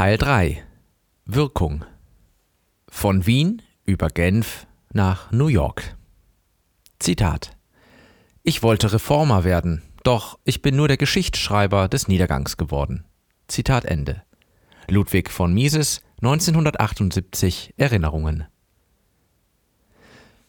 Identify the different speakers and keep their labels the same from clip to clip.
Speaker 1: Teil 3 Wirkung Von Wien über Genf nach New York. Zitat Ich wollte Reformer werden, doch ich bin nur der Geschichtsschreiber des Niedergangs geworden. Zitat Ende. Ludwig von Mises, 1978 Erinnerungen.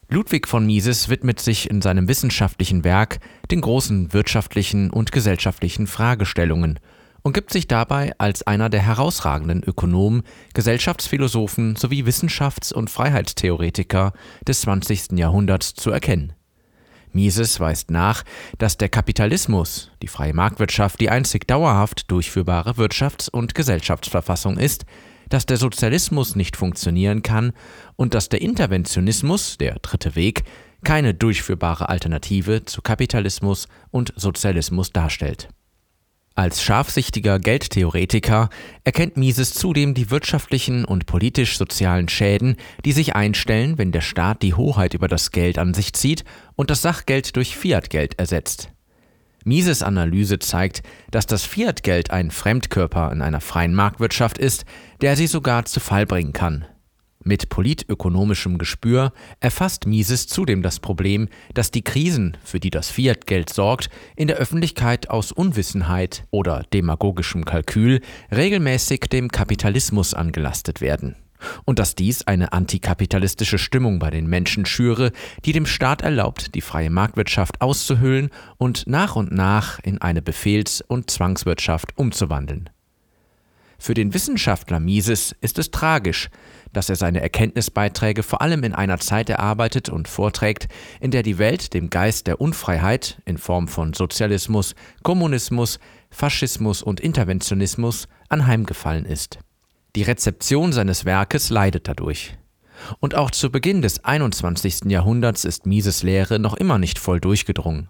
Speaker 1: Ludwig von Mises widmet sich in seinem wissenschaftlichen Werk den großen wirtschaftlichen und gesellschaftlichen Fragestellungen und gibt sich dabei als einer der herausragenden Ökonomen, Gesellschaftsphilosophen sowie Wissenschafts- und Freiheitstheoretiker des 20. Jahrhunderts zu erkennen. Mises weist nach, dass der Kapitalismus, die freie Marktwirtschaft, die einzig dauerhaft durchführbare Wirtschafts- und Gesellschaftsverfassung ist, dass der Sozialismus nicht funktionieren kann und dass der Interventionismus, der dritte Weg, keine durchführbare Alternative zu Kapitalismus und Sozialismus darstellt. Als scharfsichtiger Geldtheoretiker erkennt Mises zudem die wirtschaftlichen und politisch-sozialen Schäden, die sich einstellen, wenn der Staat die Hoheit über das Geld an sich zieht und das Sachgeld durch Fiatgeld ersetzt. Mises Analyse zeigt, dass das Fiatgeld ein Fremdkörper in einer freien Marktwirtschaft ist, der sie sogar zu Fall bringen kann. Mit politökonomischem Gespür erfasst Mises zudem das Problem, dass die Krisen, für die das Fiat-Geld sorgt, in der Öffentlichkeit aus Unwissenheit oder demagogischem Kalkül regelmäßig dem Kapitalismus angelastet werden. Und dass dies eine antikapitalistische Stimmung bei den Menschen schüre, die dem Staat erlaubt, die freie Marktwirtschaft auszuhöhlen und nach und nach in eine Befehls- und Zwangswirtschaft umzuwandeln. Für den Wissenschaftler Mises ist es tragisch, dass er seine Erkenntnisbeiträge vor allem in einer Zeit erarbeitet und vorträgt, in der die Welt dem Geist der Unfreiheit in Form von Sozialismus, Kommunismus, Faschismus und Interventionismus anheimgefallen ist. Die Rezeption seines Werkes leidet dadurch. Und auch zu Beginn des 21. Jahrhunderts ist Mises Lehre noch immer nicht voll durchgedrungen.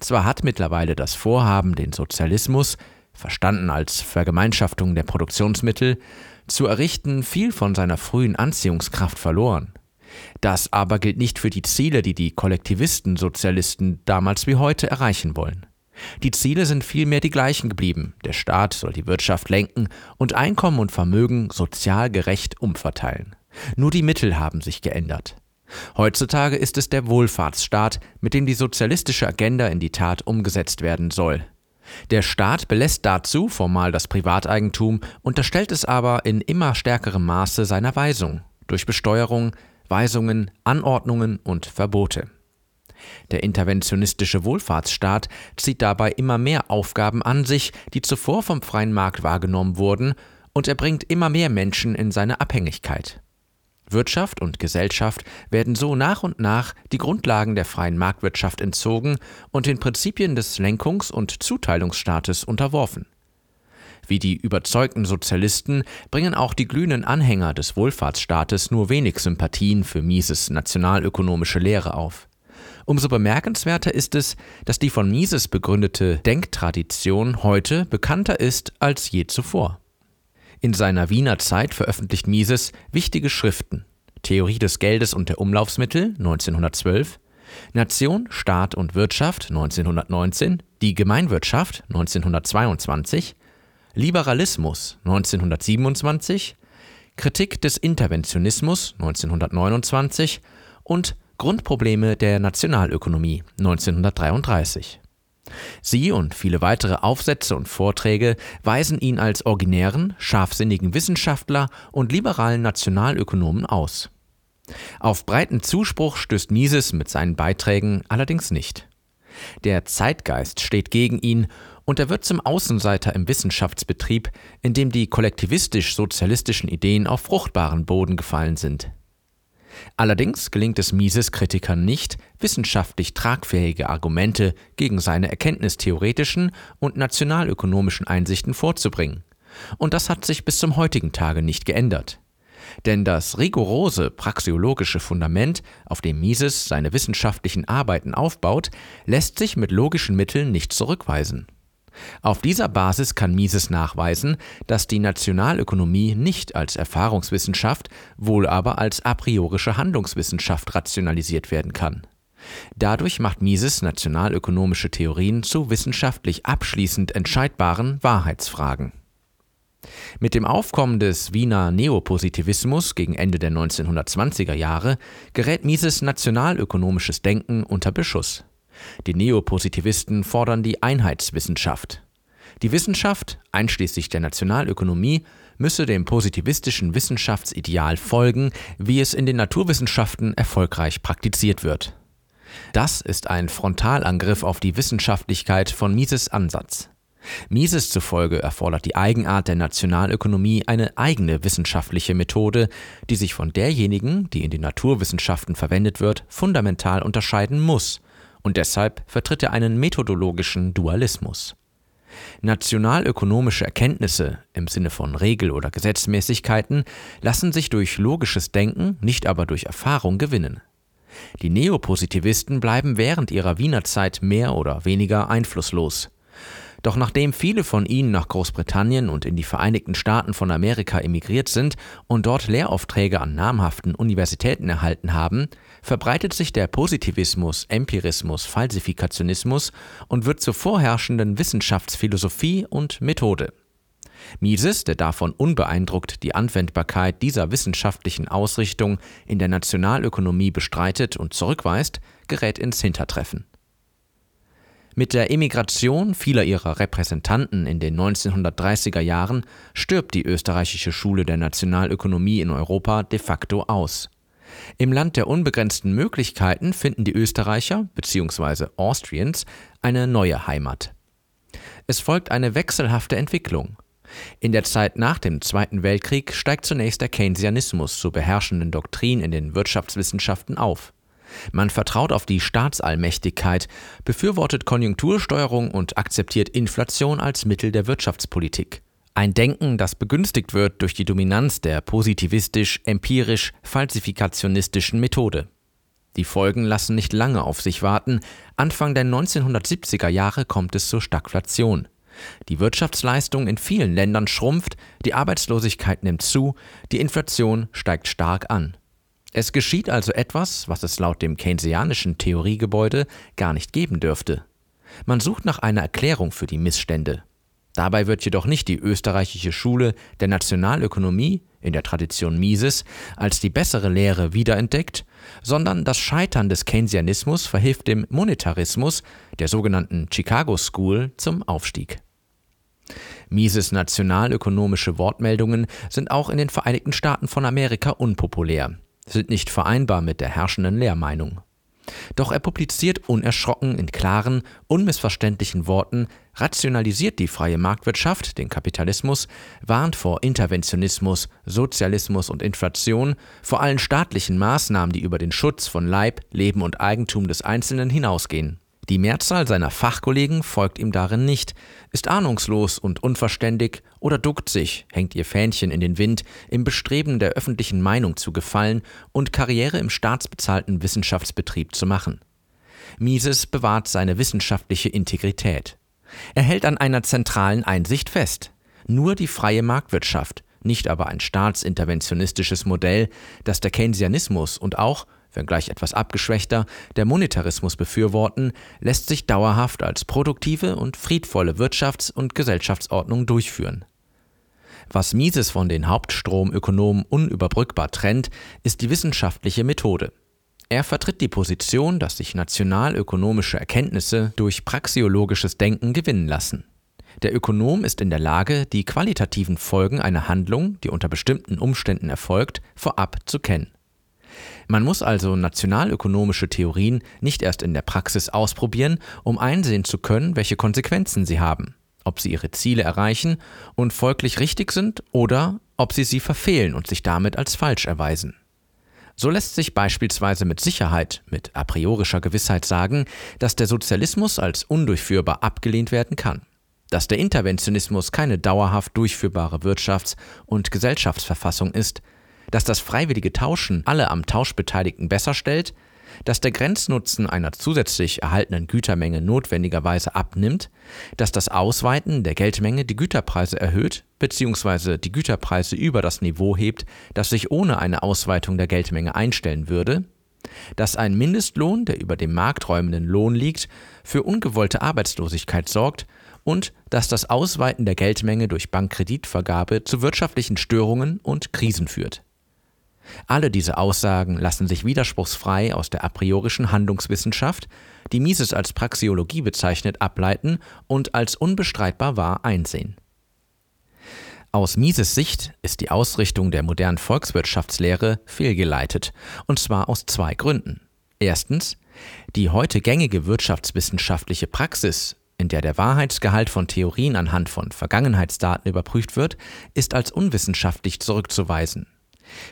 Speaker 1: Zwar hat mittlerweile das Vorhaben, den Sozialismus verstanden als Vergemeinschaftung der Produktionsmittel, zu errichten, viel von seiner frühen Anziehungskraft verloren. Das aber gilt nicht für die Ziele, die die Kollektivisten, Sozialisten damals wie heute erreichen wollen. Die Ziele sind vielmehr die gleichen geblieben. Der Staat soll die Wirtschaft lenken und Einkommen und Vermögen sozial gerecht umverteilen. Nur die Mittel haben sich geändert. Heutzutage ist es der Wohlfahrtsstaat, mit dem die sozialistische Agenda in die Tat umgesetzt werden soll. Der Staat belässt dazu formal das Privateigentum, unterstellt es aber in immer stärkerem Maße seiner Weisung durch Besteuerung, Weisungen, Anordnungen und Verbote. Der interventionistische Wohlfahrtsstaat zieht dabei immer mehr Aufgaben an sich, die zuvor vom freien Markt wahrgenommen wurden, und er bringt immer mehr Menschen in seine Abhängigkeit. Wirtschaft und Gesellschaft werden so nach und nach die Grundlagen der freien Marktwirtschaft entzogen und den Prinzipien des Lenkungs- und Zuteilungsstaates unterworfen. Wie die überzeugten Sozialisten bringen auch die glühenden Anhänger des Wohlfahrtsstaates nur wenig Sympathien für Mises nationalökonomische Lehre auf. Umso bemerkenswerter ist es, dass die von Mises begründete Denktradition heute bekannter ist als je zuvor. In seiner Wiener Zeit veröffentlicht Mises wichtige Schriften. Theorie des Geldes und der Umlaufsmittel 1912, Nation, Staat und Wirtschaft 1919, Die Gemeinwirtschaft 1922, Liberalismus 1927, Kritik des Interventionismus 1929 und Grundprobleme der Nationalökonomie 1933. Sie und viele weitere Aufsätze und Vorträge weisen ihn als originären, scharfsinnigen Wissenschaftler und liberalen Nationalökonomen aus. Auf breiten Zuspruch stößt Mises mit seinen Beiträgen allerdings nicht. Der Zeitgeist steht gegen ihn und er wird zum Außenseiter im Wissenschaftsbetrieb, in dem die kollektivistisch-sozialistischen Ideen auf fruchtbaren Boden gefallen sind. Allerdings gelingt es Mises Kritikern nicht, wissenschaftlich tragfähige Argumente gegen seine erkenntnistheoretischen und nationalökonomischen Einsichten vorzubringen. Und das hat sich bis zum heutigen Tage nicht geändert. Denn das rigorose praxiologische Fundament, auf dem Mises seine wissenschaftlichen Arbeiten aufbaut, lässt sich mit logischen Mitteln nicht zurückweisen. Auf dieser Basis kann Mises nachweisen, dass die Nationalökonomie nicht als Erfahrungswissenschaft, wohl aber als a priorische Handlungswissenschaft rationalisiert werden kann. Dadurch macht Mises nationalökonomische Theorien zu wissenschaftlich abschließend entscheidbaren Wahrheitsfragen Mit dem Aufkommen des Wiener Neopositivismus gegen Ende der 1920er Jahre gerät Mises nationalökonomisches Denken unter Beschuss. Die Neopositivisten fordern die Einheitswissenschaft. Die Wissenschaft, einschließlich der Nationalökonomie, müsse dem positivistischen Wissenschaftsideal folgen, wie es in den Naturwissenschaften erfolgreich praktiziert wird. Das ist ein Frontalangriff auf die Wissenschaftlichkeit von Mises Ansatz. Mises zufolge erfordert die Eigenart der Nationalökonomie eine eigene wissenschaftliche Methode, die sich von derjenigen, die in den Naturwissenschaften verwendet wird, fundamental unterscheiden muss, und deshalb vertritt er einen methodologischen Dualismus. Nationalökonomische Erkenntnisse im Sinne von Regel- oder Gesetzmäßigkeiten lassen sich durch logisches Denken, nicht aber durch Erfahrung gewinnen. Die Neopositivisten bleiben während ihrer Wiener Zeit mehr oder weniger einflusslos. Doch nachdem viele von ihnen nach Großbritannien und in die Vereinigten Staaten von Amerika emigriert sind und dort Lehraufträge an namhaften Universitäten erhalten haben, verbreitet sich der Positivismus, Empirismus, Falsifikationismus und wird zur vorherrschenden Wissenschaftsphilosophie und Methode. Mises, der davon unbeeindruckt die Anwendbarkeit dieser wissenschaftlichen Ausrichtung in der Nationalökonomie bestreitet und zurückweist, gerät ins Hintertreffen. Mit der Emigration vieler ihrer Repräsentanten in den 1930er Jahren stirbt die österreichische Schule der Nationalökonomie in Europa de facto aus. Im Land der unbegrenzten Möglichkeiten finden die Österreicher bzw. Austrians eine neue Heimat. Es folgt eine wechselhafte Entwicklung. In der Zeit nach dem Zweiten Weltkrieg steigt zunächst der Keynesianismus zur beherrschenden Doktrin in den Wirtschaftswissenschaften auf. Man vertraut auf die Staatsallmächtigkeit, befürwortet Konjunktursteuerung und akzeptiert Inflation als Mittel der Wirtschaftspolitik. Ein Denken, das begünstigt wird durch die Dominanz der positivistisch-empirisch-falsifikationistischen Methode. Die Folgen lassen nicht lange auf sich warten. Anfang der 1970er Jahre kommt es zur Stagflation. Die Wirtschaftsleistung in vielen Ländern schrumpft, die Arbeitslosigkeit nimmt zu, die Inflation steigt stark an. Es geschieht also etwas, was es laut dem keynesianischen Theoriegebäude gar nicht geben dürfte. Man sucht nach einer Erklärung für die Missstände. Dabei wird jedoch nicht die österreichische Schule der Nationalökonomie in der Tradition Mises als die bessere Lehre wiederentdeckt, sondern das Scheitern des Keynesianismus verhilft dem Monetarismus, der sogenannten Chicago School, zum Aufstieg. Mises nationalökonomische Wortmeldungen sind auch in den Vereinigten Staaten von Amerika unpopulär sind nicht vereinbar mit der herrschenden Lehrmeinung. Doch er publiziert unerschrocken in klaren, unmissverständlichen Worten, rationalisiert die freie Marktwirtschaft, den Kapitalismus, warnt vor Interventionismus, Sozialismus und Inflation, vor allen staatlichen Maßnahmen, die über den Schutz von Leib, Leben und Eigentum des Einzelnen hinausgehen. Die Mehrzahl seiner Fachkollegen folgt ihm darin nicht, ist ahnungslos und unverständig oder duckt sich, hängt ihr Fähnchen in den Wind, im Bestreben der öffentlichen Meinung zu gefallen und Karriere im staatsbezahlten Wissenschaftsbetrieb zu machen. Mises bewahrt seine wissenschaftliche Integrität. Er hält an einer zentralen Einsicht fest. Nur die freie Marktwirtschaft, nicht aber ein staatsinterventionistisches Modell, das der Keynesianismus und auch wenngleich etwas abgeschwächter, der Monetarismus befürworten, lässt sich dauerhaft als produktive und friedvolle Wirtschafts- und Gesellschaftsordnung durchführen. Was Mises von den Hauptstromökonomen unüberbrückbar trennt, ist die wissenschaftliche Methode. Er vertritt die Position, dass sich nationalökonomische Erkenntnisse durch praxiologisches Denken gewinnen lassen. Der Ökonom ist in der Lage, die qualitativen Folgen einer Handlung, die unter bestimmten Umständen erfolgt, vorab zu kennen. Man muss also nationalökonomische Theorien nicht erst in der Praxis ausprobieren, um einsehen zu können, welche Konsequenzen sie haben, ob sie ihre Ziele erreichen und folglich richtig sind oder ob sie sie verfehlen und sich damit als falsch erweisen. So lässt sich beispielsweise mit Sicherheit, mit a priorischer Gewissheit sagen, dass der Sozialismus als undurchführbar abgelehnt werden kann, dass der Interventionismus keine dauerhaft durchführbare Wirtschafts- und Gesellschaftsverfassung ist, dass das freiwillige Tauschen alle am Tausch Beteiligten besser stellt, dass der Grenznutzen einer zusätzlich erhaltenen Gütermenge notwendigerweise abnimmt, dass das Ausweiten der Geldmenge die Güterpreise erhöht bzw. die Güterpreise über das Niveau hebt, das sich ohne eine Ausweitung der Geldmenge einstellen würde, dass ein Mindestlohn, der über dem markträumenden Lohn liegt, für ungewollte Arbeitslosigkeit sorgt und dass das Ausweiten der Geldmenge durch Bankkreditvergabe zu wirtschaftlichen Störungen und Krisen führt. Alle diese Aussagen lassen sich widerspruchsfrei aus der a priorischen Handlungswissenschaft, die Mises als Praxeologie bezeichnet, ableiten und als unbestreitbar wahr einsehen. Aus Mises Sicht ist die Ausrichtung der modernen Volkswirtschaftslehre fehlgeleitet, und zwar aus zwei Gründen. Erstens, die heute gängige wirtschaftswissenschaftliche Praxis, in der der Wahrheitsgehalt von Theorien anhand von Vergangenheitsdaten überprüft wird, ist als unwissenschaftlich zurückzuweisen.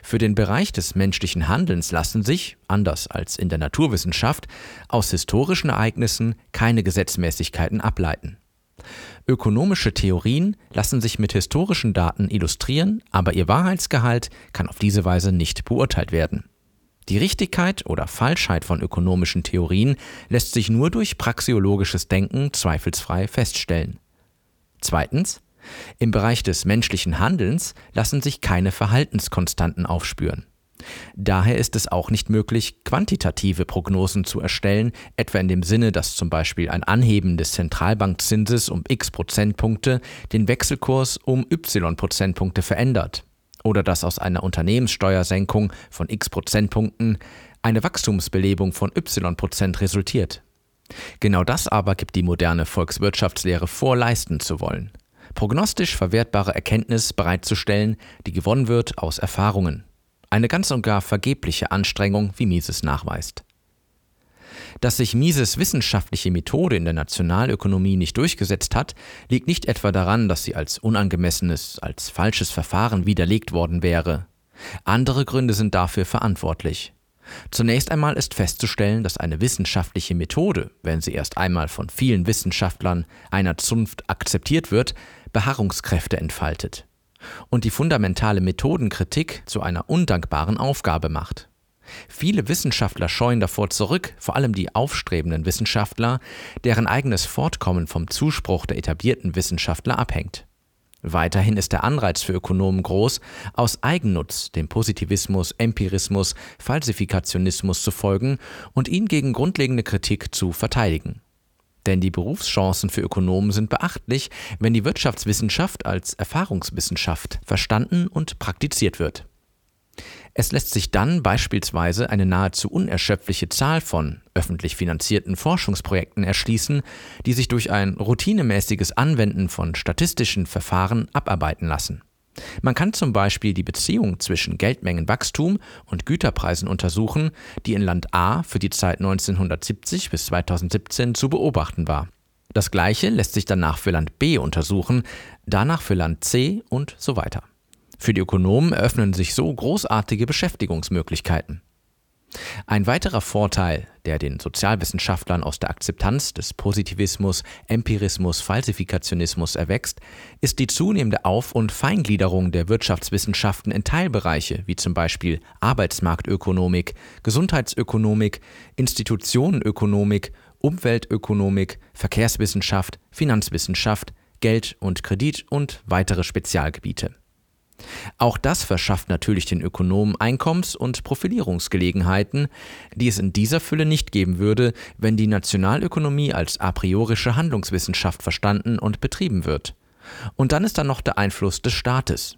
Speaker 1: Für den Bereich des menschlichen Handelns lassen sich, anders als in der Naturwissenschaft, aus historischen Ereignissen keine Gesetzmäßigkeiten ableiten. Ökonomische Theorien lassen sich mit historischen Daten illustrieren, aber ihr Wahrheitsgehalt kann auf diese Weise nicht beurteilt werden. Die Richtigkeit oder Falschheit von ökonomischen Theorien lässt sich nur durch praxeologisches Denken zweifelsfrei feststellen. Zweitens, im Bereich des menschlichen Handelns lassen sich keine Verhaltenskonstanten aufspüren. Daher ist es auch nicht möglich, quantitative Prognosen zu erstellen, etwa in dem Sinne, dass zum Beispiel ein Anheben des Zentralbankzinses um x Prozentpunkte den Wechselkurs um y Prozentpunkte verändert, oder dass aus einer Unternehmenssteuersenkung von x Prozentpunkten eine Wachstumsbelebung von y Prozent resultiert. Genau das aber gibt die moderne Volkswirtschaftslehre vor, leisten zu wollen prognostisch verwertbare Erkenntnis bereitzustellen, die gewonnen wird aus Erfahrungen. Eine ganz und gar vergebliche Anstrengung, wie Mises nachweist. Dass sich Mises wissenschaftliche Methode in der Nationalökonomie nicht durchgesetzt hat, liegt nicht etwa daran, dass sie als unangemessenes, als falsches Verfahren widerlegt worden wäre. Andere Gründe sind dafür verantwortlich. Zunächst einmal ist festzustellen, dass eine wissenschaftliche Methode, wenn sie erst einmal von vielen Wissenschaftlern einer Zunft akzeptiert wird, Beharrungskräfte entfaltet und die fundamentale Methodenkritik zu einer undankbaren Aufgabe macht. Viele Wissenschaftler scheuen davor zurück, vor allem die aufstrebenden Wissenschaftler, deren eigenes Fortkommen vom Zuspruch der etablierten Wissenschaftler abhängt. Weiterhin ist der Anreiz für Ökonomen groß, aus Eigennutz dem Positivismus, Empirismus, Falsifikationismus zu folgen und ihn gegen grundlegende Kritik zu verteidigen. Denn die Berufschancen für Ökonomen sind beachtlich, wenn die Wirtschaftswissenschaft als Erfahrungswissenschaft verstanden und praktiziert wird. Es lässt sich dann beispielsweise eine nahezu unerschöpfliche Zahl von öffentlich finanzierten Forschungsprojekten erschließen, die sich durch ein routinemäßiges Anwenden von statistischen Verfahren abarbeiten lassen. Man kann zum Beispiel die Beziehung zwischen Geldmengenwachstum und Güterpreisen untersuchen, die in Land A für die Zeit 1970 bis 2017 zu beobachten war. Das gleiche lässt sich danach für Land B untersuchen, danach für Land C und so weiter. Für die Ökonomen eröffnen sich so großartige Beschäftigungsmöglichkeiten. Ein weiterer Vorteil, der den Sozialwissenschaftlern aus der Akzeptanz des Positivismus, Empirismus, Falsifikationismus erwächst, ist die zunehmende Auf- und Feingliederung der Wirtschaftswissenschaften in Teilbereiche wie zum Beispiel Arbeitsmarktökonomik, Gesundheitsökonomik, Institutionenökonomik, Umweltökonomik, Verkehrswissenschaft, Finanzwissenschaft, Geld und Kredit und weitere Spezialgebiete. Auch das verschafft natürlich den Ökonomen Einkommens- und Profilierungsgelegenheiten, die es in dieser Fülle nicht geben würde, wenn die Nationalökonomie als a priorische Handlungswissenschaft verstanden und betrieben wird. Und dann ist da noch der Einfluss des Staates.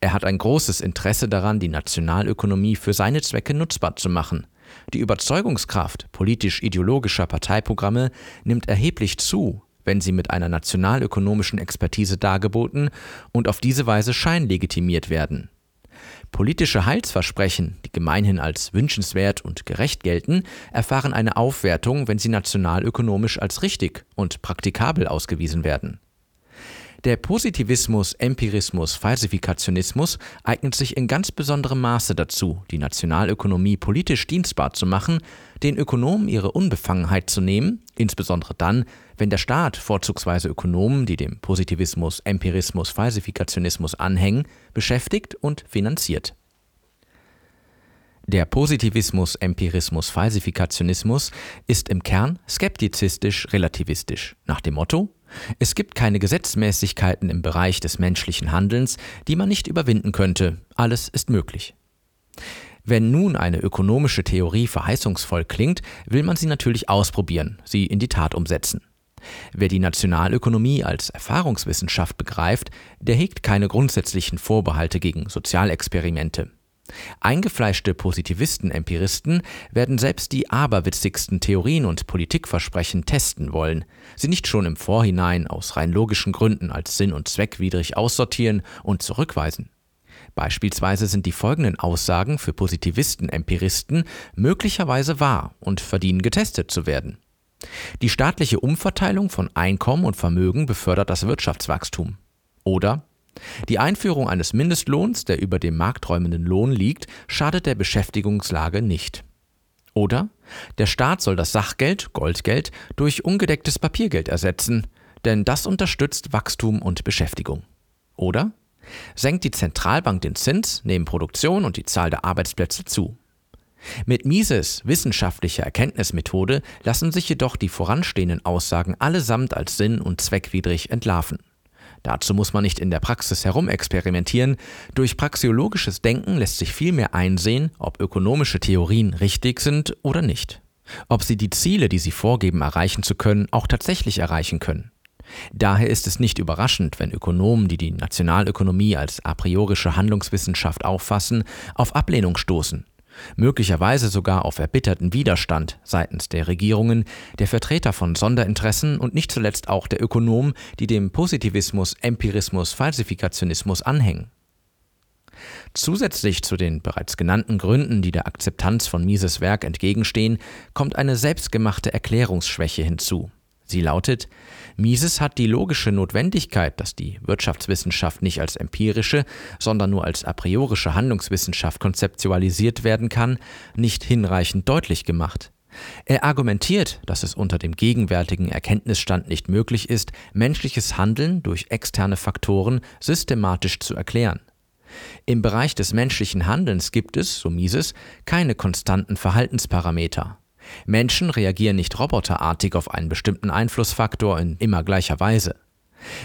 Speaker 1: Er hat ein großes Interesse daran, die Nationalökonomie für seine Zwecke nutzbar zu machen. Die Überzeugungskraft politisch-ideologischer Parteiprogramme nimmt erheblich zu, wenn sie mit einer nationalökonomischen Expertise dargeboten und auf diese Weise scheinlegitimiert werden. Politische Heilsversprechen, die gemeinhin als wünschenswert und gerecht gelten, erfahren eine Aufwertung, wenn sie nationalökonomisch als richtig und praktikabel ausgewiesen werden. Der Positivismus, Empirismus, Falsifikationismus eignet sich in ganz besonderem Maße dazu, die Nationalökonomie politisch dienstbar zu machen, den Ökonomen ihre Unbefangenheit zu nehmen, insbesondere dann, wenn der Staat vorzugsweise Ökonomen, die dem Positivismus, Empirismus, Falsifikationismus anhängen, beschäftigt und finanziert. Der Positivismus, Empirismus, Falsifikationismus ist im Kern skeptizistisch-relativistisch, nach dem Motto, es gibt keine Gesetzmäßigkeiten im Bereich des menschlichen Handelns, die man nicht überwinden könnte. Alles ist möglich. Wenn nun eine ökonomische Theorie verheißungsvoll klingt, will man sie natürlich ausprobieren, sie in die Tat umsetzen. Wer die Nationalökonomie als Erfahrungswissenschaft begreift, der hegt keine grundsätzlichen Vorbehalte gegen Sozialexperimente. Eingefleischte Positivisten-Empiristen werden selbst die aberwitzigsten Theorien und Politikversprechen testen wollen, sie nicht schon im Vorhinein aus rein logischen Gründen als sinn- und zweckwidrig aussortieren und zurückweisen. Beispielsweise sind die folgenden Aussagen für Positivisten-Empiristen möglicherweise wahr und verdienen getestet zu werden. Die staatliche Umverteilung von Einkommen und Vermögen befördert das Wirtschaftswachstum. Oder die Einführung eines Mindestlohns, der über dem markträumenden Lohn liegt, schadet der Beschäftigungslage nicht. Oder der Staat soll das Sachgeld, Goldgeld, durch ungedecktes Papiergeld ersetzen, denn das unterstützt Wachstum und Beschäftigung. Oder senkt die Zentralbank den Zins, nehmen Produktion und die Zahl der Arbeitsplätze zu. Mit Mises wissenschaftlicher Erkenntnismethode lassen sich jedoch die voranstehenden Aussagen allesamt als sinn- und zweckwidrig entlarven. Dazu muss man nicht in der Praxis herumexperimentieren. Durch praxiologisches Denken lässt sich vielmehr einsehen, ob ökonomische Theorien richtig sind oder nicht. Ob sie die Ziele, die sie vorgeben, erreichen zu können, auch tatsächlich erreichen können. Daher ist es nicht überraschend, wenn Ökonomen, die die Nationalökonomie als a priorische Handlungswissenschaft auffassen, auf Ablehnung stoßen möglicherweise sogar auf erbitterten Widerstand seitens der Regierungen, der Vertreter von Sonderinteressen und nicht zuletzt auch der Ökonomen, die dem Positivismus, Empirismus, Falsifikationismus anhängen. Zusätzlich zu den bereits genannten Gründen, die der Akzeptanz von Mises Werk entgegenstehen, kommt eine selbstgemachte Erklärungsschwäche hinzu. Sie lautet, Mises hat die logische Notwendigkeit, dass die Wirtschaftswissenschaft nicht als empirische, sondern nur als a priorische Handlungswissenschaft konzeptualisiert werden kann, nicht hinreichend deutlich gemacht. Er argumentiert, dass es unter dem gegenwärtigen Erkenntnisstand nicht möglich ist, menschliches Handeln durch externe Faktoren systematisch zu erklären. Im Bereich des menschlichen Handelns gibt es, so Mises, keine konstanten Verhaltensparameter. Menschen reagieren nicht roboterartig auf einen bestimmten Einflussfaktor in immer gleicher Weise.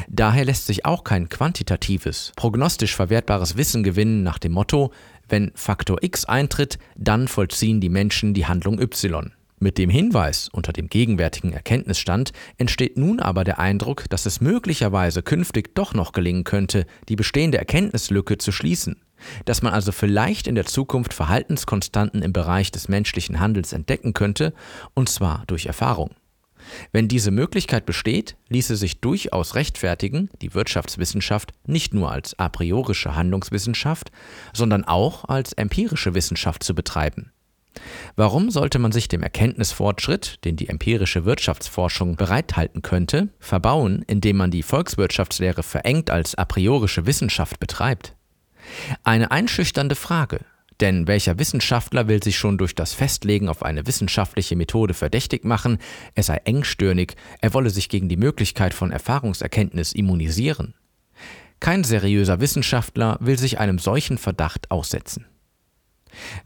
Speaker 1: Daher lässt sich auch kein quantitatives, prognostisch verwertbares Wissen gewinnen nach dem Motto, wenn Faktor X eintritt, dann vollziehen die Menschen die Handlung Y. Mit dem Hinweis unter dem gegenwärtigen Erkenntnisstand entsteht nun aber der Eindruck, dass es möglicherweise künftig doch noch gelingen könnte, die bestehende Erkenntnislücke zu schließen dass man also vielleicht in der Zukunft Verhaltenskonstanten im Bereich des menschlichen Handels entdecken könnte, und zwar durch Erfahrung. Wenn diese Möglichkeit besteht, ließe sich durchaus rechtfertigen, die Wirtschaftswissenschaft nicht nur als a priorische Handlungswissenschaft, sondern auch als empirische Wissenschaft zu betreiben. Warum sollte man sich dem Erkenntnisfortschritt, den die empirische Wirtschaftsforschung bereithalten könnte, verbauen, indem man die Volkswirtschaftslehre verengt als a priorische Wissenschaft betreibt? Eine einschüchternde Frage, denn welcher Wissenschaftler will sich schon durch das Festlegen auf eine wissenschaftliche Methode verdächtig machen, er sei engstirnig, er wolle sich gegen die Möglichkeit von Erfahrungserkenntnis immunisieren? Kein seriöser Wissenschaftler will sich einem solchen Verdacht aussetzen.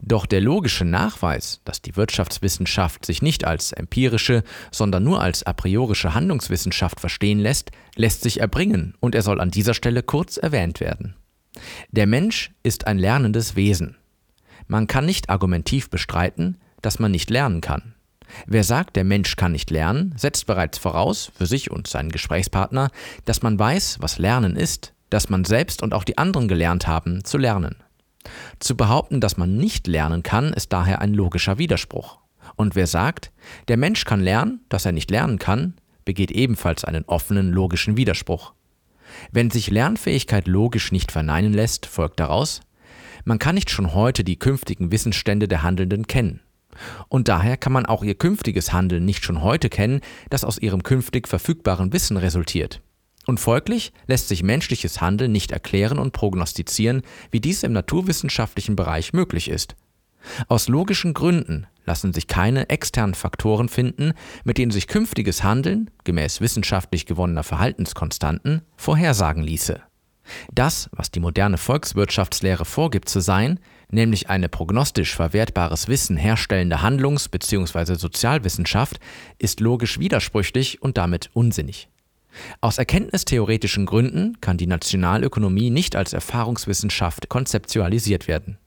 Speaker 1: Doch der logische Nachweis, dass die Wirtschaftswissenschaft sich nicht als empirische, sondern nur als a priorische Handlungswissenschaft verstehen lässt, lässt sich erbringen und er soll an dieser Stelle kurz erwähnt werden. Der Mensch ist ein lernendes Wesen. Man kann nicht argumentiv bestreiten, dass man nicht lernen kann. Wer sagt, der Mensch kann nicht lernen, setzt bereits voraus, für sich und seinen Gesprächspartner, dass man weiß, was Lernen ist, dass man selbst und auch die anderen gelernt haben, zu lernen. Zu behaupten, dass man nicht lernen kann, ist daher ein logischer Widerspruch. Und wer sagt, der Mensch kann lernen, dass er nicht lernen kann, begeht ebenfalls einen offenen logischen Widerspruch. Wenn sich Lernfähigkeit logisch nicht verneinen lässt, folgt daraus, man kann nicht schon heute die künftigen Wissensstände der Handelnden kennen. Und daher kann man auch ihr künftiges Handeln nicht schon heute kennen, das aus ihrem künftig verfügbaren Wissen resultiert. Und folglich lässt sich menschliches Handeln nicht erklären und prognostizieren, wie dies im naturwissenschaftlichen Bereich möglich ist. Aus logischen Gründen lassen sich keine externen Faktoren finden, mit denen sich künftiges Handeln, gemäß wissenschaftlich gewonnener Verhaltenskonstanten, vorhersagen ließe. Das, was die moderne Volkswirtschaftslehre vorgibt zu sein, nämlich eine prognostisch verwertbares Wissen herstellende Handlungs- bzw. Sozialwissenschaft, ist logisch widersprüchlich und damit unsinnig. Aus erkenntnistheoretischen Gründen kann die Nationalökonomie nicht als Erfahrungswissenschaft konzeptualisiert werden.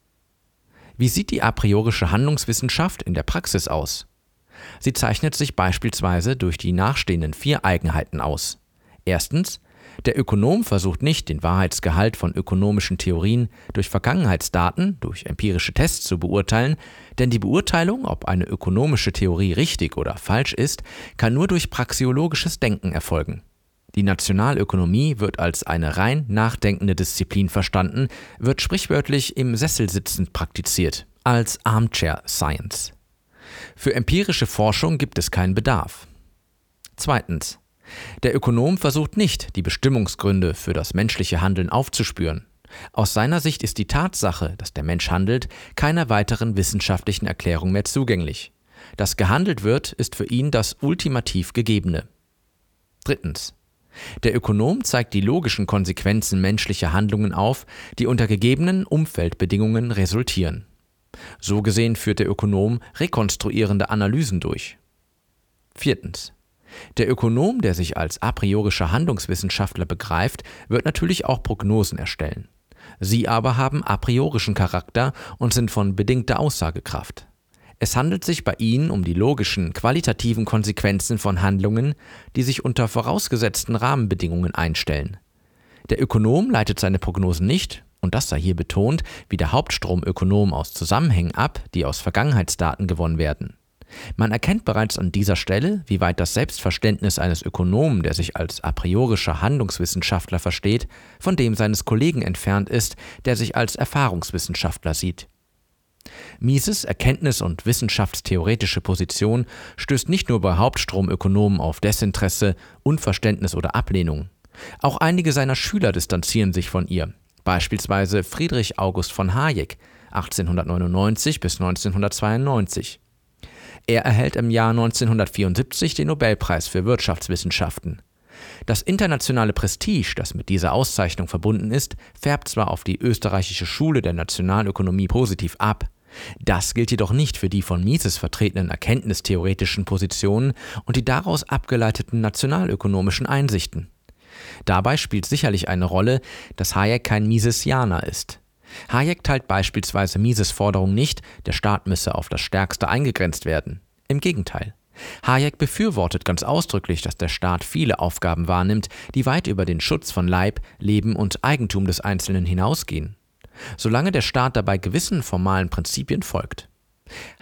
Speaker 1: Wie sieht die a priorische Handlungswissenschaft in der Praxis aus? Sie zeichnet sich beispielsweise durch die nachstehenden vier Eigenheiten aus. Erstens, der Ökonom versucht nicht, den Wahrheitsgehalt von ökonomischen Theorien durch Vergangenheitsdaten, durch empirische Tests zu beurteilen, denn die Beurteilung, ob eine ökonomische Theorie richtig oder falsch ist, kann nur durch praxiologisches Denken erfolgen. Die Nationalökonomie wird als eine rein nachdenkende Disziplin verstanden, wird sprichwörtlich im Sessel sitzend praktiziert, als Armchair Science. Für empirische Forschung gibt es keinen Bedarf. Zweitens. Der Ökonom versucht nicht, die Bestimmungsgründe für das menschliche Handeln aufzuspüren. Aus seiner Sicht ist die Tatsache, dass der Mensch handelt, keiner weiteren wissenschaftlichen Erklärung mehr zugänglich. Dass gehandelt wird, ist für ihn das ultimativ Gegebene. Drittens. Der Ökonom zeigt die logischen Konsequenzen menschlicher Handlungen auf, die unter gegebenen Umfeldbedingungen resultieren. So gesehen führt der Ökonom rekonstruierende Analysen durch. Viertens. Der Ökonom, der sich als a priorischer Handlungswissenschaftler begreift, wird natürlich auch Prognosen erstellen. Sie aber haben a priorischen Charakter und sind von bedingter Aussagekraft. Es handelt sich bei ihnen um die logischen, qualitativen Konsequenzen von Handlungen, die sich unter vorausgesetzten Rahmenbedingungen einstellen. Der Ökonom leitet seine Prognosen nicht, und das sei hier betont, wie der Hauptstromökonom aus Zusammenhängen ab, die aus Vergangenheitsdaten gewonnen werden. Man erkennt bereits an dieser Stelle, wie weit das Selbstverständnis eines Ökonomen, der sich als a priorischer Handlungswissenschaftler versteht, von dem seines Kollegen entfernt ist, der sich als Erfahrungswissenschaftler sieht. Mises erkenntnis- und wissenschaftstheoretische Position stößt nicht nur bei Hauptstromökonomen auf Desinteresse, Unverständnis oder Ablehnung. Auch einige seiner Schüler distanzieren sich von ihr, beispielsweise Friedrich August von Hayek 1899 bis 1992. Er erhält im Jahr 1974 den Nobelpreis für Wirtschaftswissenschaften. Das internationale Prestige, das mit dieser Auszeichnung verbunden ist, färbt zwar auf die österreichische Schule der Nationalökonomie positiv ab, das gilt jedoch nicht für die von Mises vertretenen erkenntnistheoretischen Positionen und die daraus abgeleiteten nationalökonomischen Einsichten. Dabei spielt sicherlich eine Rolle, dass Hayek kein Misesianer ist. Hayek teilt beispielsweise Mises Forderung nicht, der Staat müsse auf das Stärkste eingegrenzt werden. Im Gegenteil. Hayek befürwortet ganz ausdrücklich, dass der Staat viele Aufgaben wahrnimmt, die weit über den Schutz von Leib, Leben und Eigentum des Einzelnen hinausgehen. Solange der Staat dabei gewissen formalen Prinzipien folgt.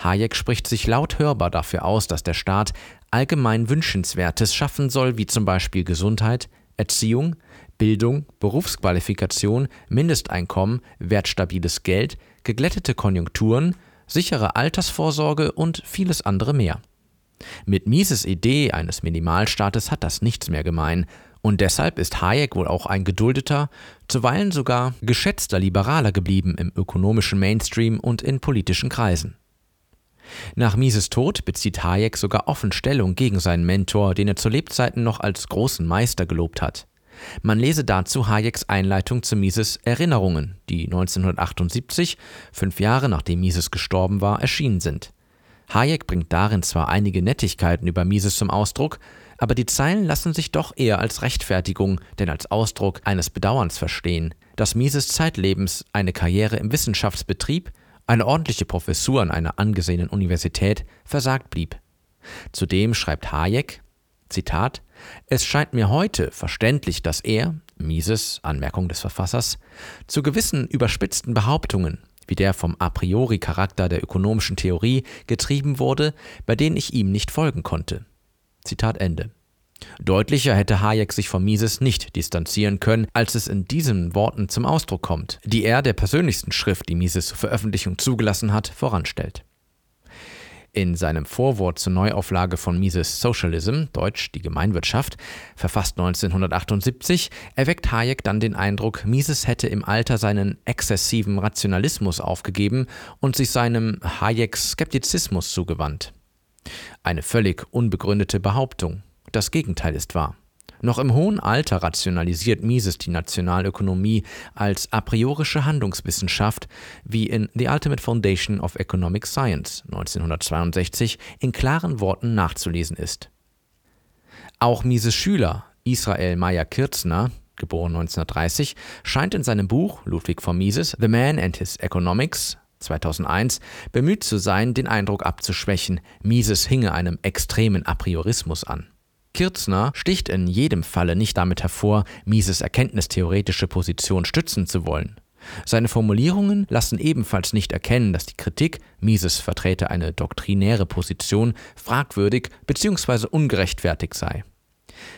Speaker 1: Hayek spricht sich laut hörbar dafür aus, dass der Staat allgemein Wünschenswertes schaffen soll, wie zum Beispiel Gesundheit, Erziehung, Bildung, Berufsqualifikation, Mindesteinkommen, wertstabiles Geld, geglättete Konjunkturen, sichere Altersvorsorge und vieles andere mehr. Mit Mises Idee eines Minimalstaates hat das nichts mehr gemein, und deshalb ist Hayek wohl auch ein geduldeter, zuweilen sogar geschätzter Liberaler geblieben im ökonomischen Mainstream und in politischen Kreisen. Nach Mises Tod bezieht Hayek sogar offen Stellung gegen seinen Mentor, den er zu Lebzeiten noch als großen Meister gelobt hat. Man lese dazu Hayeks Einleitung zu Mises Erinnerungen, die 1978, fünf Jahre nachdem Mises gestorben war, erschienen sind. Hayek bringt darin zwar einige Nettigkeiten über Mises zum Ausdruck, aber die Zeilen lassen sich doch eher als Rechtfertigung, denn als Ausdruck eines Bedauerns verstehen, dass Mises zeitlebens eine Karriere im Wissenschaftsbetrieb, eine ordentliche Professur an einer angesehenen Universität versagt blieb. Zudem schreibt Hayek, Zitat, es scheint mir heute verständlich, dass er, Mises, Anmerkung des Verfassers, zu gewissen überspitzten Behauptungen, wie der vom a priori Charakter der ökonomischen Theorie, getrieben wurde, bei denen ich ihm nicht folgen konnte. Zitat Ende. Deutlicher hätte Hayek sich von Mises nicht distanzieren können, als es in diesen Worten zum Ausdruck kommt, die er der persönlichsten Schrift, die Mises zur Veröffentlichung zugelassen hat, voranstellt. In seinem Vorwort zur Neuauflage von Mises Socialism, Deutsch die Gemeinwirtschaft, verfasst 1978, erweckt Hayek dann den Eindruck, Mises hätte im Alter seinen exzessiven Rationalismus aufgegeben und sich seinem Hayeks Skeptizismus zugewandt. Eine völlig unbegründete Behauptung. Das Gegenteil ist wahr. Noch im hohen Alter rationalisiert Mises die Nationalökonomie als a priorische Handlungswissenschaft, wie in The Ultimate Foundation of Economic Science 1962 in klaren Worten nachzulesen ist. Auch Mises Schüler Israel Meyer Kirzner geboren 1930, scheint in seinem Buch Ludwig von Mises The Man and His Economics 2001 bemüht zu sein, den Eindruck abzuschwächen, Mises hinge einem extremen Apriorismus an. Kirzner sticht in jedem Falle nicht damit hervor, Mises erkenntnistheoretische Position stützen zu wollen. Seine Formulierungen lassen ebenfalls nicht erkennen, dass die Kritik, Mises vertrete eine doktrinäre Position, fragwürdig bzw. ungerechtfertigt sei.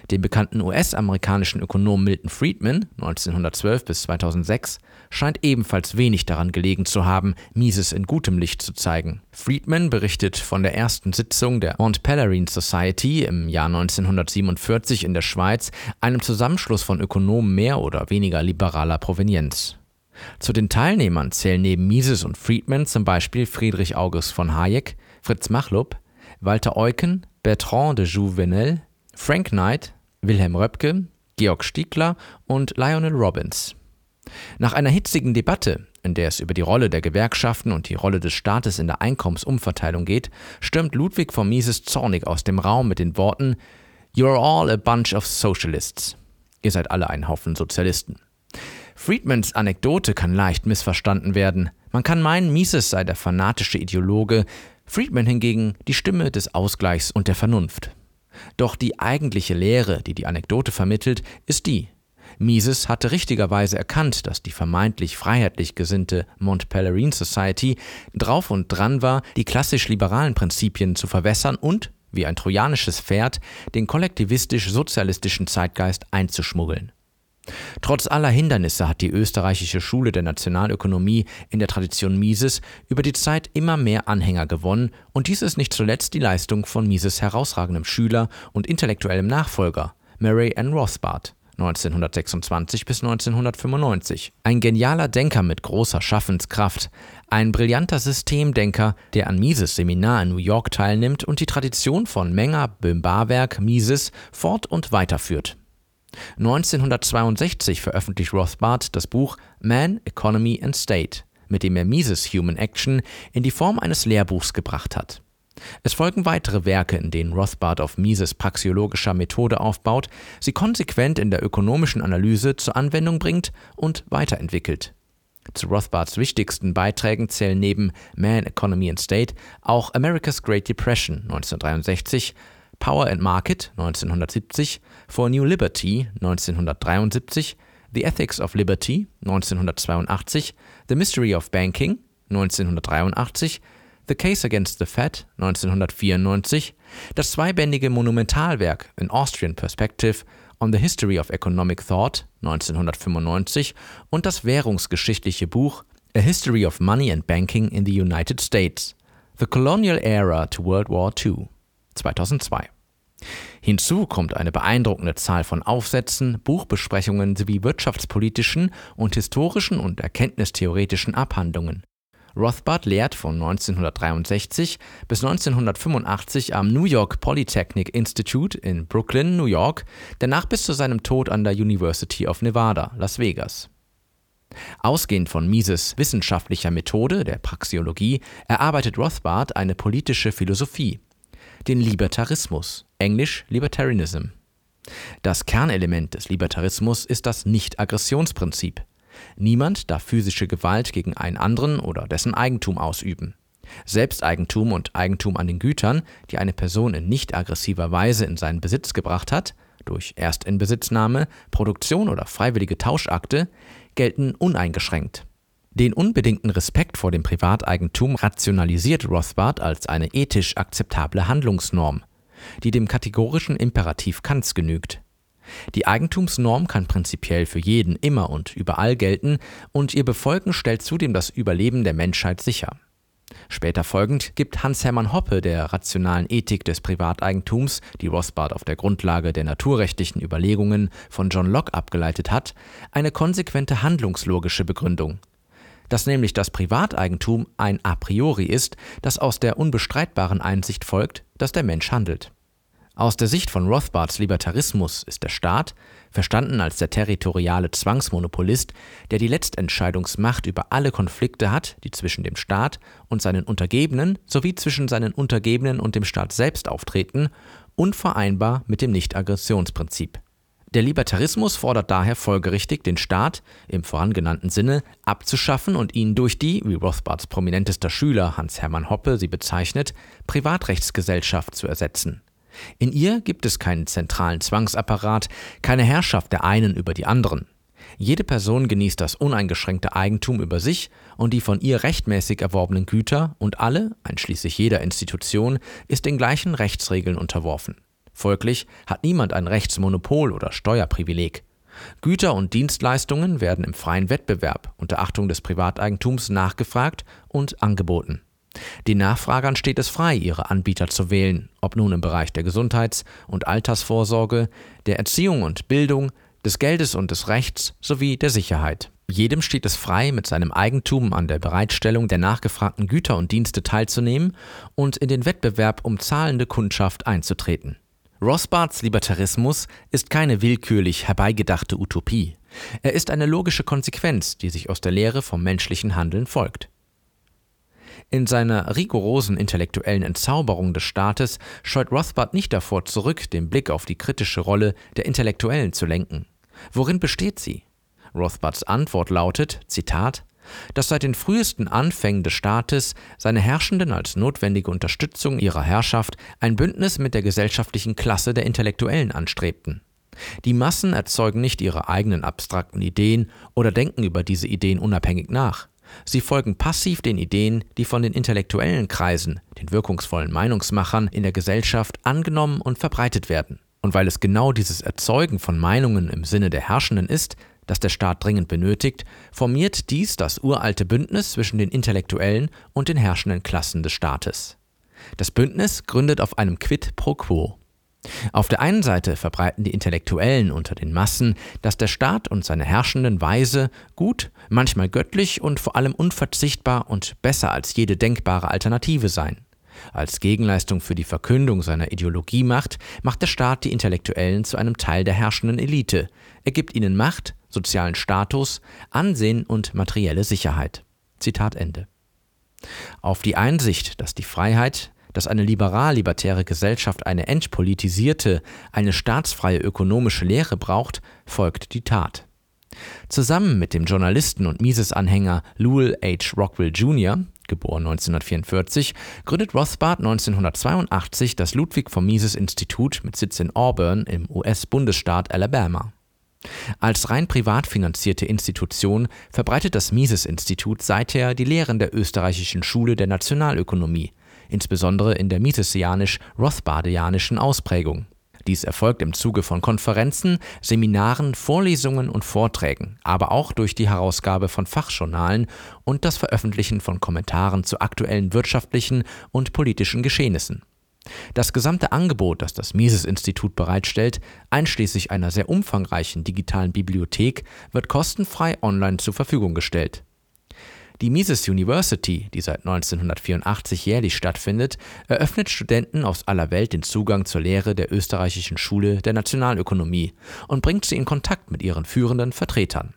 Speaker 1: Dem bekannten US-amerikanischen Ökonom Milton Friedman 1912 bis 2006 scheint ebenfalls wenig daran gelegen zu haben, Mises in gutem Licht zu zeigen. Friedman berichtet von der ersten Sitzung der Mont Pelerin Society im Jahr 1947 in der Schweiz, einem Zusammenschluss von Ökonomen mehr oder weniger liberaler Provenienz. Zu den Teilnehmern zählen neben Mises und Friedman zum Beispiel Friedrich August von Hayek, Fritz Machlup, Walter Eucken, Bertrand de Jouvenel, Frank Knight, Wilhelm Röpke, Georg Stiegler und Lionel Robbins. Nach einer hitzigen Debatte, in der es über die Rolle der Gewerkschaften und die Rolle des Staates in der Einkommensumverteilung geht, stürmt Ludwig von Mises zornig aus dem Raum mit den Worten You're all a bunch of socialists. Ihr seid alle ein Haufen Sozialisten. Friedmans Anekdote kann leicht missverstanden werden. Man kann meinen, Mises sei der fanatische Ideologe, Friedman hingegen die Stimme des Ausgleichs und der Vernunft. Doch die eigentliche Lehre, die die Anekdote vermittelt, ist die, Mises hatte richtigerweise erkannt, dass die vermeintlich freiheitlich gesinnte Mont Pelerin Society drauf und dran war, die klassisch-liberalen Prinzipien zu verwässern und, wie ein trojanisches Pferd, den kollektivistisch-sozialistischen Zeitgeist einzuschmuggeln. Trotz aller Hindernisse hat die österreichische Schule der Nationalökonomie in der Tradition Mises über die Zeit immer mehr Anhänger gewonnen und dies ist nicht zuletzt die Leistung von Mises herausragendem Schüler und intellektuellem Nachfolger, Murray N. Rothbard. 1926 bis 1995. Ein genialer Denker mit großer Schaffenskraft, ein brillanter Systemdenker, der an Mises Seminar in New York teilnimmt und die Tradition von Menger, Böhm-Barwerk, Mises fort und weiterführt. 1962 veröffentlicht Rothbard das Buch Man, Economy and State, mit dem er Mises Human Action in die Form eines Lehrbuchs gebracht hat. Es folgen weitere Werke, in denen Rothbard auf Mises praxiologischer Methode aufbaut, sie konsequent in der ökonomischen Analyse zur Anwendung bringt und weiterentwickelt. Zu Rothbards wichtigsten Beiträgen zählen neben Man, Economy and State auch America's Great Depression 1963, Power and Market 1970, For New Liberty 1973, The Ethics of Liberty 1982, The Mystery of Banking 1983, The Case Against the Fed 1994, das zweibändige Monumentalwerk An Austrian Perspective on the History of Economic Thought 1995 und das währungsgeschichtliche Buch A History of Money and Banking in the United States The Colonial Era to World War II 2002. Hinzu kommt eine beeindruckende Zahl von Aufsätzen, Buchbesprechungen sowie wirtschaftspolitischen und historischen und erkenntnistheoretischen Abhandlungen. Rothbard lehrt von 1963 bis 1985 am New York Polytechnic Institute in Brooklyn, New York, danach bis zu seinem Tod an der University of Nevada, Las Vegas. Ausgehend von Mises wissenschaftlicher Methode, der Praxiologie, erarbeitet Rothbard eine politische Philosophie, den Libertarismus, englisch Libertarianism. Das Kernelement des Libertarismus ist das Nicht-Aggressionsprinzip. Niemand darf physische Gewalt gegen einen anderen oder dessen Eigentum ausüben. Selbsteigentum und Eigentum an den Gütern, die eine Person in nicht aggressiver Weise in seinen Besitz gebracht hat, durch Erstinbesitznahme, Produktion oder freiwillige Tauschakte, gelten uneingeschränkt. Den unbedingten Respekt vor dem Privateigentum rationalisiert Rothbard als eine ethisch akzeptable Handlungsnorm, die dem kategorischen Imperativ Kants genügt. Die Eigentumsnorm kann prinzipiell für jeden immer und überall gelten und ihr Befolgen stellt zudem das Überleben der Menschheit sicher. Später folgend gibt Hans-Hermann Hoppe der rationalen Ethik des Privateigentums, die Rothbard auf der Grundlage der naturrechtlichen Überlegungen von John Locke abgeleitet hat, eine konsequente handlungslogische Begründung. Dass nämlich das Privateigentum ein a priori ist, das aus der unbestreitbaren Einsicht folgt, dass der Mensch handelt. Aus der Sicht von Rothbards Libertarismus ist der Staat, verstanden als der territoriale Zwangsmonopolist, der die Letztentscheidungsmacht über alle Konflikte hat, die zwischen dem Staat und seinen Untergebenen sowie zwischen seinen Untergebenen und dem Staat selbst auftreten, unvereinbar mit dem Nichtaggressionsprinzip. Der Libertarismus fordert daher folgerichtig, den Staat im vorangenannten Sinne abzuschaffen und ihn durch die, wie Rothbards prominentester Schüler Hans-Hermann Hoppe sie bezeichnet, Privatrechtsgesellschaft zu ersetzen. In ihr gibt es keinen zentralen Zwangsapparat, keine Herrschaft der einen über die anderen. Jede Person genießt das uneingeschränkte Eigentum über sich und die von ihr rechtmäßig erworbenen Güter und alle, einschließlich jeder Institution, ist den gleichen Rechtsregeln unterworfen. Folglich hat niemand ein Rechtsmonopol oder Steuerprivileg. Güter und Dienstleistungen werden im freien Wettbewerb unter Achtung des Privateigentums nachgefragt und angeboten. Den Nachfragern steht es frei, ihre Anbieter zu wählen, ob nun im Bereich der Gesundheits- und Altersvorsorge, der Erziehung und Bildung, des Geldes und des Rechts sowie der Sicherheit. Jedem steht es frei, mit seinem Eigentum an der Bereitstellung der nachgefragten Güter und Dienste teilzunehmen und in den Wettbewerb um zahlende Kundschaft einzutreten. Rothbards Libertarismus ist keine willkürlich herbeigedachte Utopie. Er ist eine logische Konsequenz, die sich aus der Lehre vom menschlichen Handeln folgt. In seiner rigorosen intellektuellen Entzauberung des Staates scheut Rothbard nicht davor zurück, den Blick auf die kritische Rolle der Intellektuellen zu lenken. Worin besteht sie? Rothbards Antwort lautet, Zitat, dass seit den frühesten Anfängen des Staates seine Herrschenden als notwendige Unterstützung ihrer Herrschaft ein Bündnis mit der gesellschaftlichen Klasse der Intellektuellen anstrebten. Die Massen erzeugen nicht ihre eigenen abstrakten Ideen oder denken über diese Ideen unabhängig nach. Sie folgen passiv den Ideen, die von den intellektuellen Kreisen, den wirkungsvollen Meinungsmachern in der Gesellschaft angenommen und verbreitet werden. Und weil es genau dieses Erzeugen von Meinungen im Sinne der Herrschenden ist, das der Staat dringend benötigt, formiert dies das uralte Bündnis zwischen den Intellektuellen und den herrschenden Klassen des Staates. Das Bündnis gründet auf einem Quid pro quo. Auf der einen Seite verbreiten die Intellektuellen unter den Massen, dass der Staat und seine Herrschenden weise, gut, manchmal göttlich und vor allem unverzichtbar und besser als jede denkbare Alternative seien. Als Gegenleistung für die Verkündung seiner Ideologiemacht macht der Staat die Intellektuellen zu einem Teil der herrschenden Elite. Er gibt ihnen Macht, sozialen Status, Ansehen und materielle Sicherheit. Zitat Ende. Auf die Einsicht, dass die Freiheit, dass eine liberal-libertäre Gesellschaft eine entpolitisierte, eine staatsfreie ökonomische Lehre braucht, folgt die Tat. Zusammen mit dem Journalisten und Mises-Anhänger Lowell H. Rockwell Jr., geboren 1944, gründet Rothbard 1982 das Ludwig von Mises Institut mit Sitz in Auburn im US-Bundesstaat Alabama. Als rein privat finanzierte Institution verbreitet das Mises-Institut seither die Lehren der österreichischen Schule der Nationalökonomie, insbesondere in der misesianisch-rothbardianischen Ausprägung. Dies erfolgt im Zuge von Konferenzen, Seminaren, Vorlesungen und Vorträgen, aber auch durch die Herausgabe von Fachjournalen und das Veröffentlichen von Kommentaren zu aktuellen wirtschaftlichen und politischen Geschehnissen. Das gesamte Angebot, das das Mises-Institut bereitstellt, einschließlich einer sehr umfangreichen digitalen Bibliothek, wird kostenfrei online zur Verfügung gestellt. Die Mises University, die seit 1984 jährlich stattfindet, eröffnet Studenten aus aller Welt den Zugang zur Lehre der österreichischen Schule der Nationalökonomie und bringt sie in Kontakt mit ihren führenden Vertretern.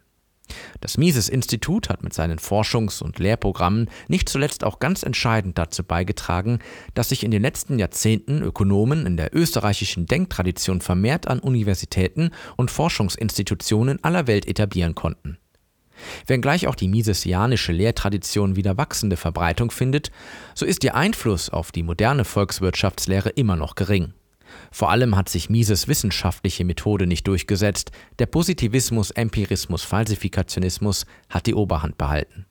Speaker 1: Das Mises-Institut hat mit seinen Forschungs- und Lehrprogrammen nicht zuletzt auch ganz entscheidend dazu beigetragen, dass sich in den letzten Jahrzehnten Ökonomen in der österreichischen Denktradition vermehrt an Universitäten und Forschungsinstitutionen aller Welt etablieren konnten. Wenngleich auch die misesianische Lehrtradition wieder wachsende Verbreitung findet, so ist ihr Einfluss auf die moderne Volkswirtschaftslehre immer noch gering. Vor allem hat sich Mises wissenschaftliche Methode nicht durchgesetzt, der Positivismus, Empirismus, Falsifikationismus hat die Oberhand behalten.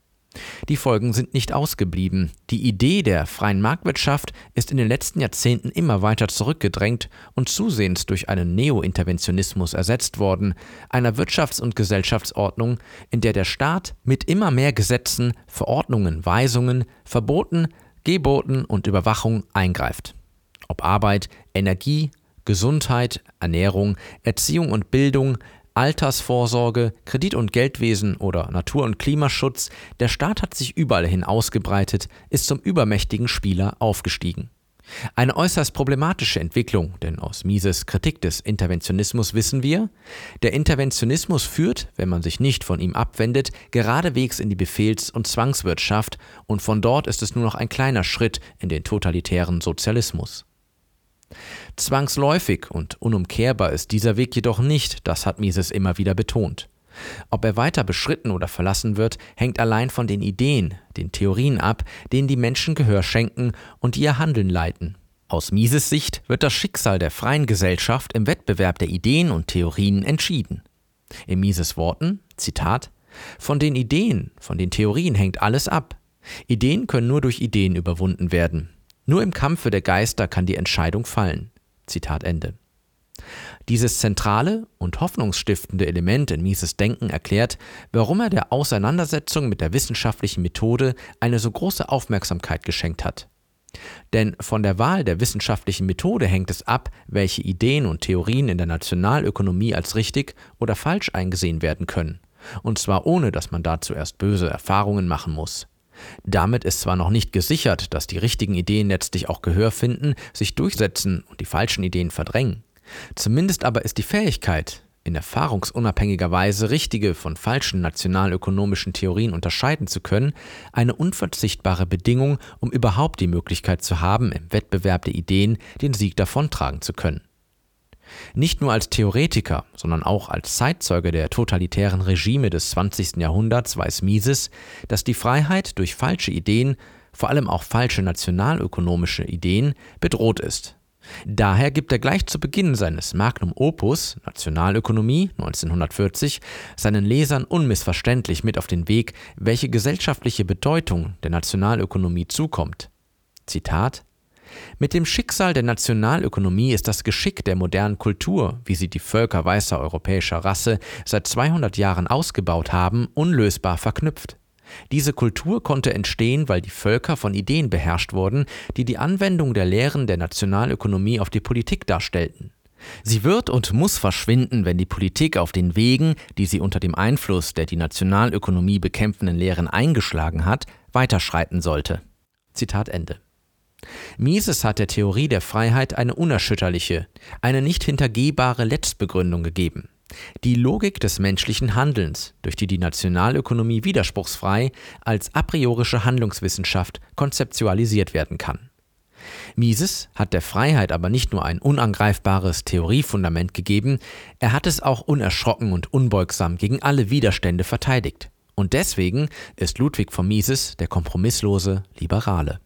Speaker 1: Die Folgen sind nicht ausgeblieben. Die Idee der freien Marktwirtschaft ist in den letzten Jahrzehnten immer weiter zurückgedrängt und zusehends durch einen Neo-Interventionismus ersetzt worden, einer Wirtschafts- und Gesellschaftsordnung, in der der Staat mit immer mehr Gesetzen, Verordnungen, Weisungen, Verboten, Geboten und Überwachung eingreift. Ob Arbeit, Energie, Gesundheit, Ernährung, Erziehung und Bildung, Altersvorsorge, Kredit- und Geldwesen oder Natur- und Klimaschutz, der Staat hat sich überall hin ausgebreitet, ist zum übermächtigen Spieler aufgestiegen. Eine äußerst problematische Entwicklung, denn aus Mises Kritik des Interventionismus wissen wir, der Interventionismus führt, wenn man sich nicht von ihm abwendet, geradewegs in die Befehls- und Zwangswirtschaft und von dort ist es nur noch ein kleiner Schritt in den totalitären Sozialismus. Zwangsläufig und unumkehrbar ist dieser Weg jedoch nicht, das hat Mises immer wieder betont. Ob er weiter beschritten oder verlassen wird, hängt allein von den Ideen, den Theorien ab, denen die Menschen Gehör schenken und die ihr Handeln leiten. Aus Mises Sicht wird das Schicksal der freien Gesellschaft im Wettbewerb der Ideen und Theorien entschieden. In Mises Worten, Zitat, von den Ideen, von den Theorien hängt alles ab. Ideen können nur durch Ideen überwunden werden. Nur im Kampfe der Geister kann die Entscheidung fallen. Zitat Ende. Dieses zentrale und hoffnungsstiftende Element in Mises Denken erklärt, warum er der Auseinandersetzung mit der wissenschaftlichen Methode eine so große Aufmerksamkeit geschenkt hat. Denn von der Wahl der wissenschaftlichen Methode hängt es ab, welche Ideen und Theorien in der Nationalökonomie als richtig oder falsch eingesehen werden können, und zwar ohne dass man dazu erst böse Erfahrungen machen muss. Damit ist zwar noch nicht gesichert, dass die richtigen Ideen letztlich auch Gehör finden, sich durchsetzen und die falschen Ideen verdrängen. Zumindest aber ist die Fähigkeit, in erfahrungsunabhängiger Weise richtige von falschen nationalökonomischen Theorien unterscheiden zu können, eine unverzichtbare Bedingung, um überhaupt die Möglichkeit zu haben, im Wettbewerb der Ideen den Sieg davontragen zu können. Nicht nur als Theoretiker, sondern auch als Zeitzeuge der totalitären Regime des 20. Jahrhunderts weiß Mises, dass die Freiheit durch falsche Ideen, vor allem auch falsche nationalökonomische Ideen, bedroht ist Daher gibt er gleich zu Beginn seines Magnum Opus Nationalökonomie 1940 seinen Lesern unmissverständlich mit auf den Weg, welche gesellschaftliche Bedeutung der Nationalökonomie zukommt. Zitat mit dem Schicksal der Nationalökonomie ist das Geschick der modernen Kultur, wie sie die Völker weißer europäischer Rasse seit 200 Jahren ausgebaut haben, unlösbar verknüpft. Diese Kultur konnte entstehen, weil die Völker von Ideen beherrscht wurden, die die Anwendung der Lehren der Nationalökonomie auf die Politik darstellten. Sie wird und muss verschwinden, wenn die Politik auf den Wegen, die sie unter dem Einfluss der die Nationalökonomie bekämpfenden Lehren eingeschlagen hat, weiterschreiten sollte. Zitat Ende. Mises hat der Theorie der Freiheit eine unerschütterliche, eine nicht hintergehbare Letztbegründung gegeben. Die Logik des menschlichen Handelns, durch die die Nationalökonomie widerspruchsfrei als a priorische Handlungswissenschaft konzeptualisiert werden kann. Mises hat der Freiheit aber nicht nur ein unangreifbares Theoriefundament gegeben, er hat es auch unerschrocken und unbeugsam gegen alle Widerstände verteidigt. Und deswegen ist Ludwig von Mises der kompromisslose Liberale.